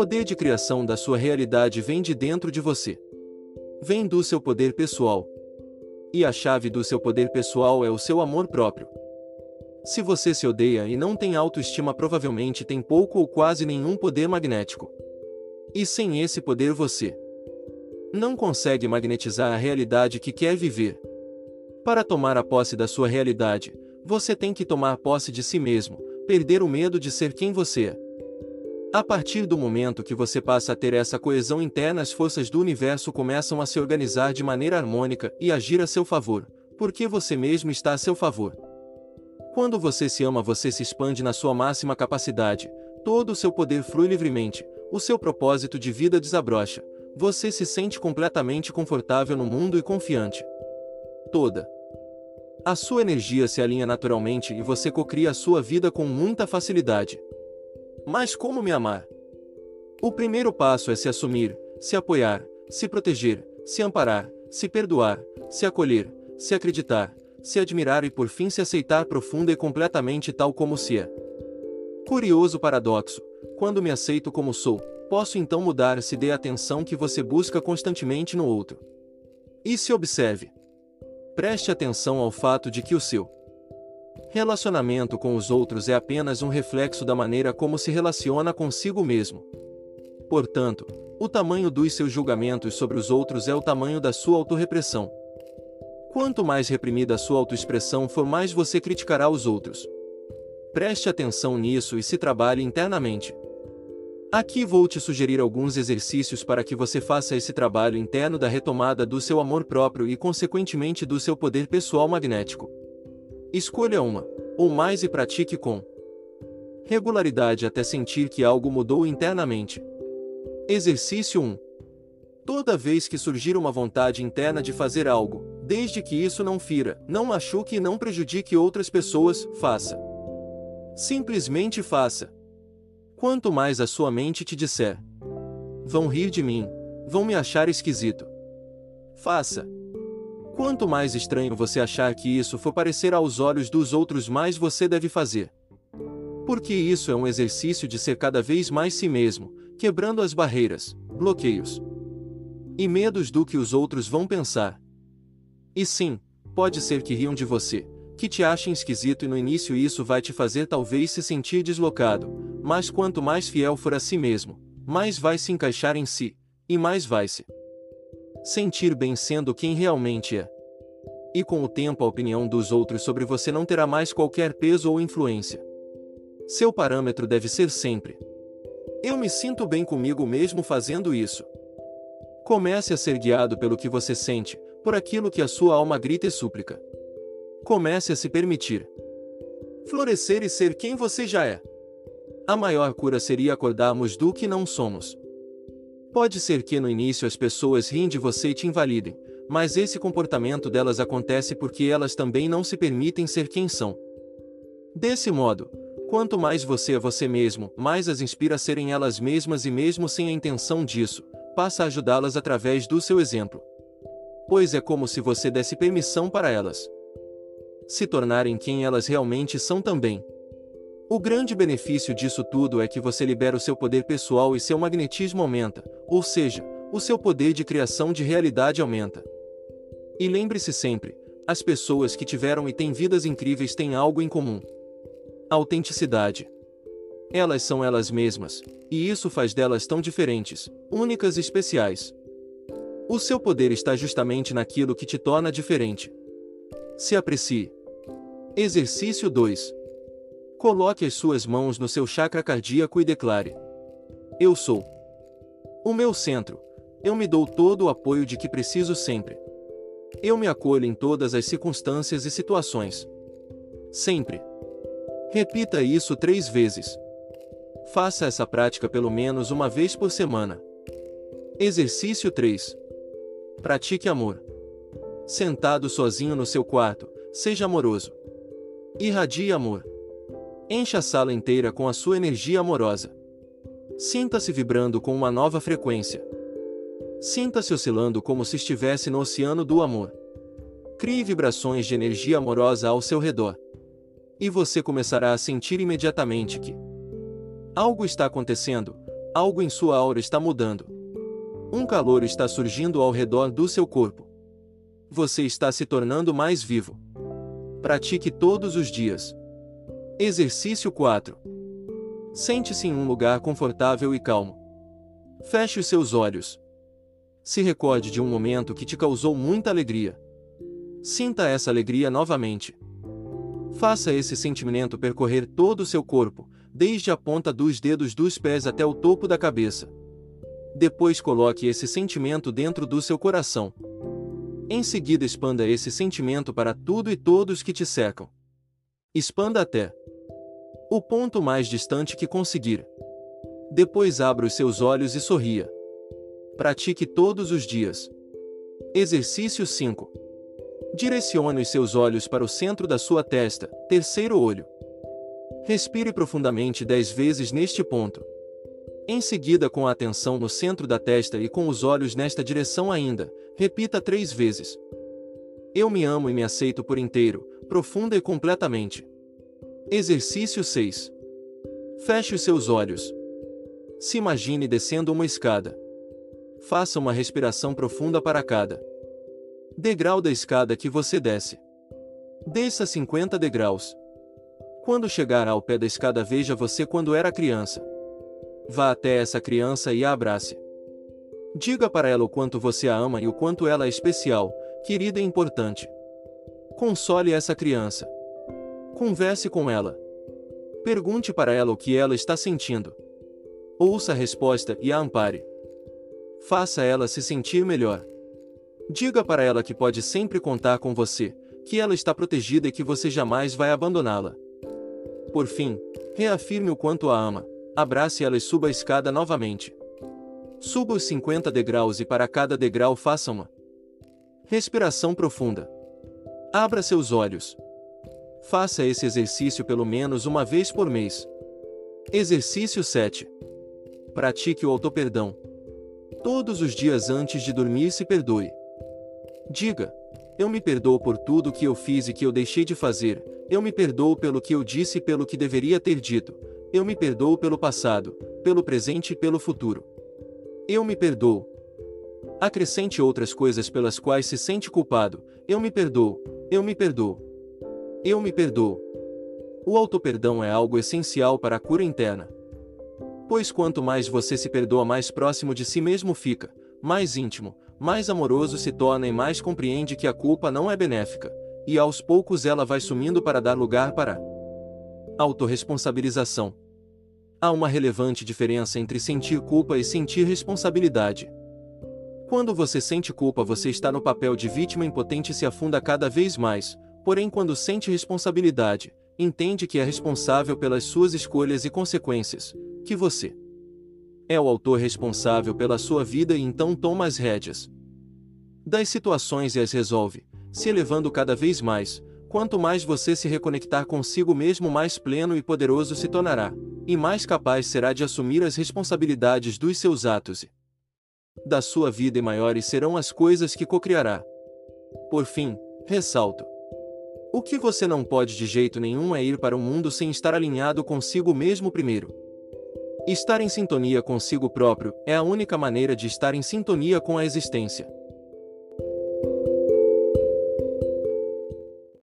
poder de criação da sua realidade vem de dentro de você. Vem do seu poder pessoal. E a chave do seu poder pessoal é o seu amor próprio. Se você se odeia e não tem autoestima, provavelmente tem pouco ou quase nenhum poder magnético. E sem esse poder você não consegue magnetizar a realidade que quer viver. Para tomar a posse da sua realidade, você tem que tomar posse de si mesmo, perder o medo de ser quem você é. A partir do momento que você passa a ter essa coesão interna, as forças do universo começam a se organizar de maneira harmônica e agir a seu favor, porque você mesmo está a seu favor. Quando você se ama, você se expande na sua máxima capacidade, todo o seu poder flui livremente, o seu propósito de vida desabrocha, você se sente completamente confortável no mundo e confiante. Toda a sua energia se alinha naturalmente e você cocria a sua vida com muita facilidade. Mas como me amar? O primeiro passo é se assumir, se apoiar, se proteger, se amparar, se perdoar, se acolher, se acreditar, se admirar e por fim se aceitar profunda e completamente tal como se é. Curioso paradoxo, quando me aceito como sou, posso então mudar se dê a atenção que você busca constantemente no outro. E se observe. Preste atenção ao fato de que o seu relacionamento com os outros é apenas um reflexo da maneira como se relaciona consigo mesmo. Portanto, o tamanho dos seus julgamentos sobre os outros é o tamanho da sua autorrepressão. Quanto mais reprimida a sua autoexpressão for, mais você criticará os outros. Preste atenção nisso e se trabalhe internamente. Aqui vou te sugerir alguns exercícios para que você faça esse trabalho interno da retomada do seu amor próprio e, consequentemente, do seu poder pessoal magnético. Escolha uma, ou mais e pratique com regularidade até sentir que algo mudou internamente. Exercício 1. Toda vez que surgir uma vontade interna de fazer algo, desde que isso não fira, não machuque e não prejudique outras pessoas, faça. Simplesmente faça. Quanto mais a sua mente te disser, vão rir de mim, vão me achar esquisito. Faça. Quanto mais estranho você achar que isso for parecer aos olhos dos outros, mais você deve fazer. Porque isso é um exercício de ser cada vez mais si mesmo, quebrando as barreiras, bloqueios e medos do que os outros vão pensar. E sim, pode ser que riam de você, que te achem esquisito e no início isso vai te fazer talvez se sentir deslocado, mas quanto mais fiel for a si mesmo, mais vai se encaixar em si, e mais vai se sentir bem sendo quem realmente é. E com o tempo a opinião dos outros sobre você não terá mais qualquer peso ou influência. Seu parâmetro deve ser sempre: Eu me sinto bem comigo mesmo fazendo isso. Comece a ser guiado pelo que você sente, por aquilo que a sua alma grita e súplica. Comece a se permitir florescer e ser quem você já é. A maior cura seria acordarmos do que não somos. Pode ser que no início as pessoas riem de você e te invalidem, mas esse comportamento delas acontece porque elas também não se permitem ser quem são. Desse modo, quanto mais você é você mesmo, mais as inspira a serem elas mesmas e mesmo sem a intenção disso, passa a ajudá-las através do seu exemplo. Pois é como se você desse permissão para elas se tornarem quem elas realmente são também. O grande benefício disso tudo é que você libera o seu poder pessoal e seu magnetismo aumenta, ou seja, o seu poder de criação de realidade aumenta. E lembre-se sempre: as pessoas que tiveram e têm vidas incríveis têm algo em comum: autenticidade. Elas são elas mesmas, e isso faz delas tão diferentes, únicas e especiais. O seu poder está justamente naquilo que te torna diferente. Se aprecie. Exercício 2. Coloque as suas mãos no seu chakra cardíaco e declare: Eu sou o meu centro. Eu me dou todo o apoio de que preciso sempre. Eu me acolho em todas as circunstâncias e situações. Sempre. Repita isso três vezes. Faça essa prática pelo menos uma vez por semana. Exercício 3. Pratique amor. Sentado sozinho no seu quarto, seja amoroso. Irradie amor. Encha a sala inteira com a sua energia amorosa. Sinta-se vibrando com uma nova frequência. Sinta-se oscilando como se estivesse no oceano do amor. Crie vibrações de energia amorosa ao seu redor. E você começará a sentir imediatamente que algo está acontecendo, Algo em sua aura está mudando. Um calor está surgindo ao redor do seu corpo. Você está se tornando mais vivo. Pratique todos os dias. Exercício 4. Sente-se em um lugar confortável e calmo. Feche os seus olhos. Se recorde de um momento que te causou muita alegria. Sinta essa alegria novamente. Faça esse sentimento percorrer todo o seu corpo, desde a ponta dos dedos dos pés até o topo da cabeça. Depois coloque esse sentimento dentro do seu coração. Em seguida, expanda esse sentimento para tudo e todos que te cercam. Expanda até o ponto mais distante que conseguir. Depois abra os seus olhos e sorria. Pratique todos os dias. Exercício 5. Direcione os seus olhos para o centro da sua testa, terceiro olho. Respire profundamente dez vezes neste ponto. Em seguida, com a atenção no centro da testa e com os olhos nesta direção ainda, repita três vezes. Eu me amo e me aceito por inteiro, profunda e completamente. Exercício 6. Feche os seus olhos. Se imagine descendo uma escada. Faça uma respiração profunda para cada degrau da escada que você desce. Desça 50 degraus. Quando chegar ao pé da escada, veja você quando era criança. Vá até essa criança e a abrace. Diga para ela o quanto você a ama e o quanto ela é especial, querida e importante. Console essa criança. Converse com ela. Pergunte para ela o que ela está sentindo. Ouça a resposta e a ampare. Faça ela se sentir melhor. Diga para ela que pode sempre contar com você, que ela está protegida e que você jamais vai abandoná-la. Por fim, reafirme o quanto a ama, abrace ela e suba a escada novamente. Suba os 50 degraus e para cada degrau faça uma respiração profunda. Abra seus olhos. Faça esse exercício pelo menos uma vez por mês. Exercício 7. Pratique o autoperdão. Todos os dias antes de dormir se perdoe. Diga: Eu me perdoo por tudo que eu fiz e que eu deixei de fazer, eu me perdoo pelo que eu disse e pelo que deveria ter dito. Eu me perdoo pelo passado, pelo presente e pelo futuro. Eu me perdoo. Acrescente outras coisas pelas quais se sente culpado. Eu me perdoo. Eu me perdoo. Eu me perdoo. O autoperdão é algo essencial para a cura interna. Pois quanto mais você se perdoa, mais próximo de si mesmo fica, mais íntimo, mais amoroso se torna e mais compreende que a culpa não é benéfica, e aos poucos ela vai sumindo para dar lugar para autorresponsabilização. Há uma relevante diferença entre sentir culpa e sentir responsabilidade. Quando você sente culpa, você está no papel de vítima impotente e se afunda cada vez mais, porém, quando sente responsabilidade, entende que é responsável pelas suas escolhas e consequências, que você é o autor responsável pela sua vida e então toma as rédeas das situações e as resolve, se elevando cada vez mais, Quanto mais você se reconectar consigo mesmo, mais pleno e poderoso se tornará, e mais capaz será de assumir as responsabilidades dos seus atos e da sua vida, e maiores serão as coisas que cocriará. Por fim, ressalto: o que você não pode de jeito nenhum é ir para o mundo sem estar alinhado consigo mesmo primeiro. Estar em sintonia consigo próprio é a única maneira de estar em sintonia com a existência.